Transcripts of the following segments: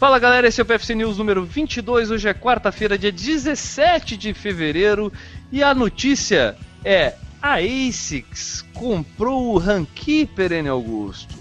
Fala galera, esse é o PFC News número 22. Hoje é quarta-feira, dia 17 de fevereiro. E a notícia é: a ASICS comprou o Runkeeper, N. Augusto.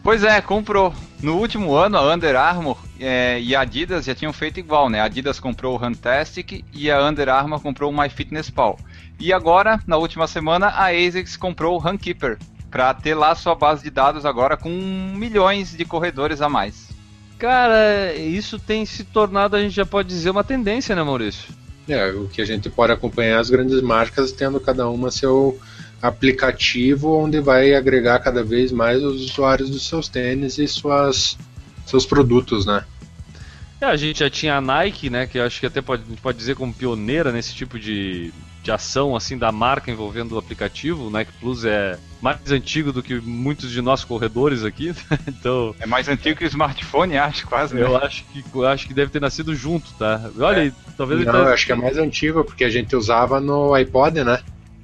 Pois é, comprou. No último ano, a Under Armour é, e a Adidas já tinham feito igual, né? A Adidas comprou o Runtastic e a Under Armour comprou o MyFitnessPal. E agora, na última semana, a ASICS comprou o Runkeeper para ter lá sua base de dados agora com milhões de corredores a mais. Cara, isso tem se tornado, a gente já pode dizer, uma tendência, né, Maurício? É, o que a gente pode acompanhar as grandes marcas tendo cada uma seu aplicativo onde vai agregar cada vez mais os usuários dos seus tênis e suas, seus produtos, né? É, a gente já tinha a Nike, né, que eu acho que até pode, pode dizer como pioneira nesse tipo de, de ação assim da marca envolvendo o aplicativo. O Nike Plus é mais antigo do que muitos de nós corredores aqui, então é mais antigo que o smartphone, acho quase. Né? Eu acho que eu acho que deve ter nascido junto, tá? Olha, é. talvez não, tá... eu acho que é mais antigo porque a gente usava no iPod, né?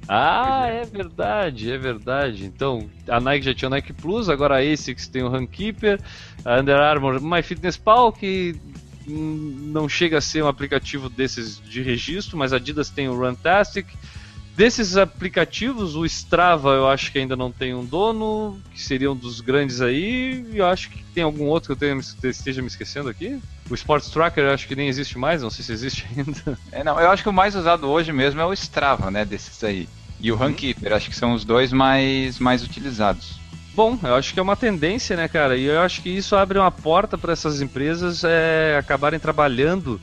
Ah, é verdade, é verdade. Então, a Nike já tinha o Nike Plus, agora a ASICS tem o Runkeeper, a Under Armour MyFitnessPal, que não chega a ser um aplicativo desses de registro, mas a Adidas tem o Runtastic. Desses aplicativos, o Strava eu acho que ainda não tem um dono, que seria um dos grandes aí. E eu acho que tem algum outro que eu tenha, esteja me esquecendo aqui. O Sports Tracker eu acho que nem existe mais, não sei se existe ainda. É, não, eu acho que o mais usado hoje mesmo é o Strava, né, desses aí. E o Runkeeper, acho que são os dois mais, mais utilizados. Bom, eu acho que é uma tendência, né, cara? E eu acho que isso abre uma porta para essas empresas é, acabarem trabalhando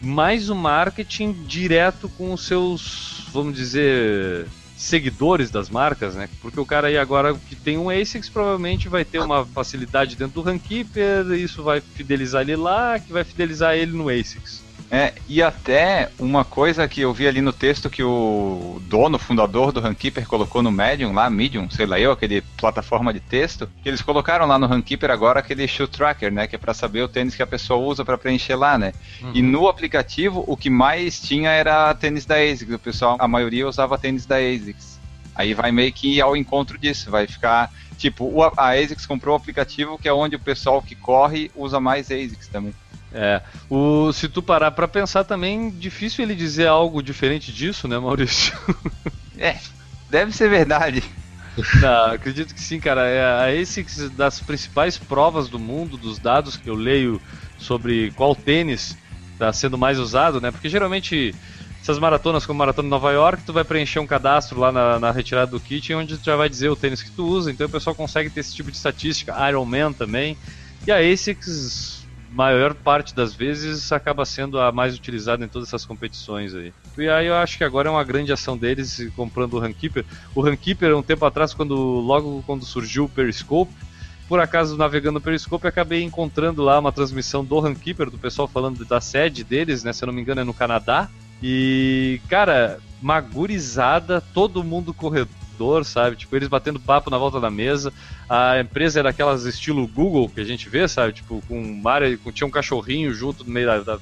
mais o marketing direto com os seus, vamos dizer, seguidores das marcas, né? Porque o cara aí agora que tem um ASICS provavelmente vai ter uma facilidade dentro do Runkeeper, isso vai fidelizar ele lá, que vai fidelizar ele no ASICS. É, e até uma coisa que eu vi ali no texto que o dono, fundador do Runkeeper colocou no Medium, lá, Medium, sei lá eu, aquele plataforma de texto, que eles colocaram lá no Runkeeper agora aquele shoe tracker, né, que é para saber o tênis que a pessoa usa para preencher lá, né? Uhum. E no aplicativo o que mais tinha era tênis da ASICS, o pessoal, a maioria usava tênis da ASICS. Aí vai meio que ao encontro disso, vai ficar tipo, a ASICS comprou o aplicativo que é onde o pessoal que corre usa mais ASICS também. É. O, se tu parar para pensar também, difícil ele dizer algo diferente disso, né, Maurício? é, deve ser verdade. Não, acredito que sim, cara. É a ASICS das principais provas do mundo, dos dados que eu leio sobre qual tênis está sendo mais usado, né? Porque geralmente essas maratonas, como a Maratona de Nova York, tu vai preencher um cadastro lá na, na, retirada do kit, onde tu já vai dizer o tênis que tu usa, então o pessoal consegue ter esse tipo de estatística, Ironman também. E a ASICS maior parte das vezes acaba sendo a mais utilizada em todas essas competições aí. E aí eu acho que agora é uma grande ação deles comprando o Runkeeper. O Runkeeper, um tempo atrás, quando logo quando surgiu o Periscope, por acaso navegando no Periscope, acabei encontrando lá uma transmissão do Runkeeper, do pessoal falando da sede deles, né? Se eu não me engano é no Canadá. E, cara, magurizada, todo mundo corredor sabe? Tipo, eles batendo papo na volta da mesa. A empresa era aquelas estilo Google que a gente vê, sabe? Tipo, com uma área, com, tinha um cachorrinho junto no meio da, da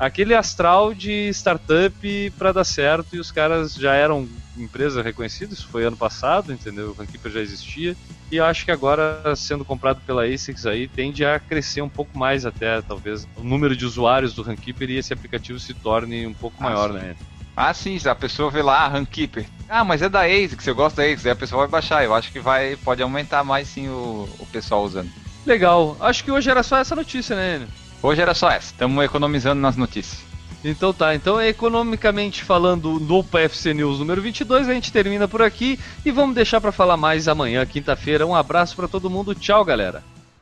aquele astral de startup para dar certo e os caras já eram empresa reconhecida, isso foi ano passado, entendeu? O Runkeeper já existia e eu acho que agora sendo comprado pela ASICS aí tende a crescer um pouco mais até, talvez o número de usuários do Runkeeper e esse aplicativo se torne um pouco ah, maior, sim. né? Ah, sim, a pessoa vê lá, Runkeeper. Ah, mas é da ASICS, eu gosto da ASICS, aí a pessoa vai baixar. Eu acho que vai, pode aumentar mais sim o, o pessoal usando. Legal. Acho que hoje era só essa notícia, né, Enio? Hoje era só essa. Estamos economizando nas notícias. Então tá, então economicamente falando no PFC News número 22, a gente termina por aqui e vamos deixar para falar mais amanhã, quinta-feira. Um abraço para todo mundo, tchau galera.